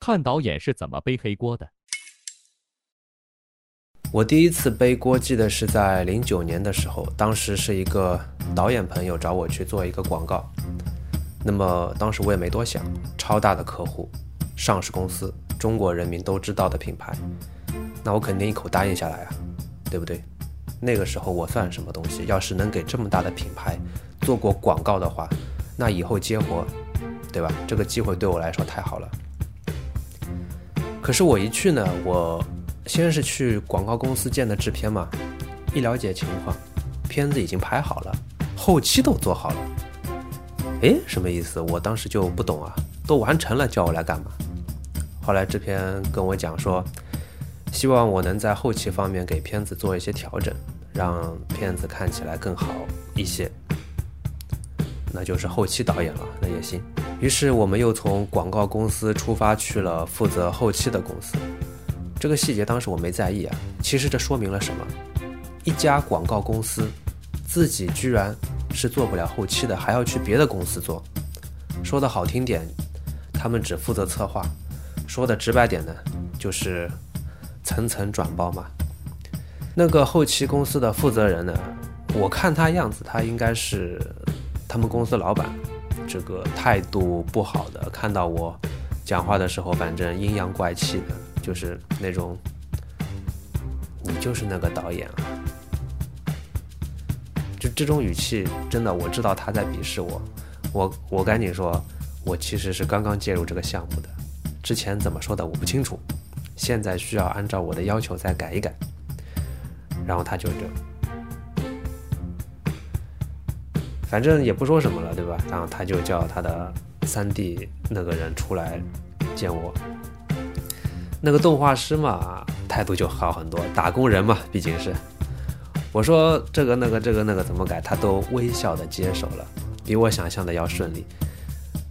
看导演是怎么背黑锅的。我第一次背锅记得是在零九年的时候，当时是一个导演朋友找我去做一个广告，那么当时我也没多想，超大的客户，上市公司，中国人民都知道的品牌，那我肯定一口答应下来啊，对不对？那个时候我算什么东西？要是能给这么大的品牌做过广告的话，那以后接活，对吧？这个机会对我来说太好了。可是我一去呢，我。先是去广告公司见的制片嘛，一了解情况，片子已经拍好了，后期都做好了。哎，什么意思？我当时就不懂啊，都完成了，叫我来干嘛？后来制片跟我讲说，希望我能在后期方面给片子做一些调整，让片子看起来更好一些。那就是后期导演了，那也行。于是我们又从广告公司出发去了负责后期的公司。这个细节当时我没在意啊，其实这说明了什么？一家广告公司自己居然是做不了后期的，还要去别的公司做。说的好听点，他们只负责策划；说的直白点呢，就是层层转包嘛。那个后期公司的负责人呢，我看他样子，他应该是他们公司老板，这个态度不好的，看到我讲话的时候，反正阴阳怪气的。就是那种，你就是那个导演啊！就这种语气，真的我知道他在鄙视我。我我赶紧说，我其实是刚刚介入这个项目的，之前怎么说的我不清楚，现在需要按照我的要求再改一改。然后他就这，反正也不说什么了，对吧？然后他就叫他的三弟那个人出来见我。那个动画师嘛，态度就好很多。打工人嘛，毕竟是我说这个那个这个那个怎么改，他都微笑的接受了，比我想象的要顺利。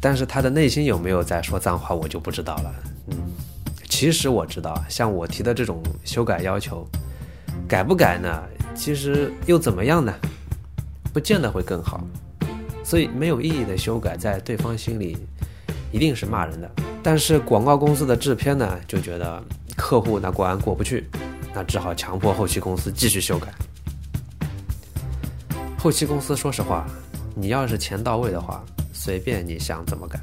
但是他的内心有没有在说脏话，我就不知道了。嗯，其实我知道，像我提的这种修改要求，改不改呢？其实又怎么样呢？不见得会更好。所以没有意义的修改，在对方心里一定是骂人的。但是广告公司的制片呢，就觉得客户那关过不去，那只好强迫后期公司继续修改。后期公司说实话，你要是钱到位的话，随便你想怎么改。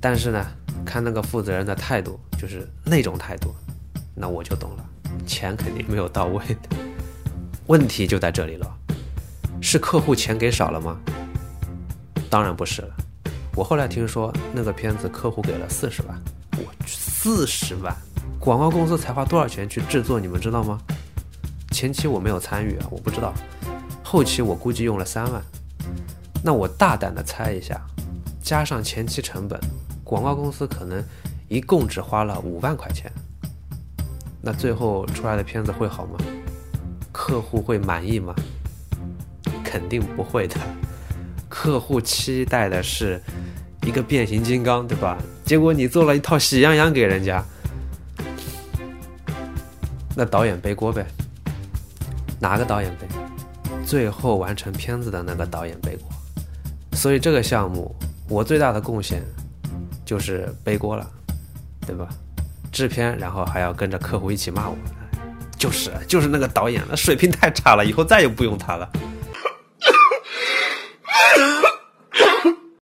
但是呢，看那个负责人的态度，就是那种态度，那我就懂了，钱肯定没有到位的。问题就在这里了，是客户钱给少了吗？当然不是了。我后来听说那个片子客户给了四十万，我去四十万，广告公司才花多少钱去制作？你们知道吗？前期我没有参与啊，我不知道。后期我估计用了三万，那我大胆的猜一下，加上前期成本，广告公司可能一共只花了五万块钱。那最后出来的片子会好吗？客户会满意吗？肯定不会的。客户期待的是。一个变形金刚，对吧？结果你做了一套喜羊羊给人家，那导演背锅呗？哪个导演背？最后完成片子的那个导演背锅。所以这个项目我最大的贡献就是背锅了，对吧？制片，然后还要跟着客户一起骂我，就是就是那个导演，那水平太差了，以后再也不用他了。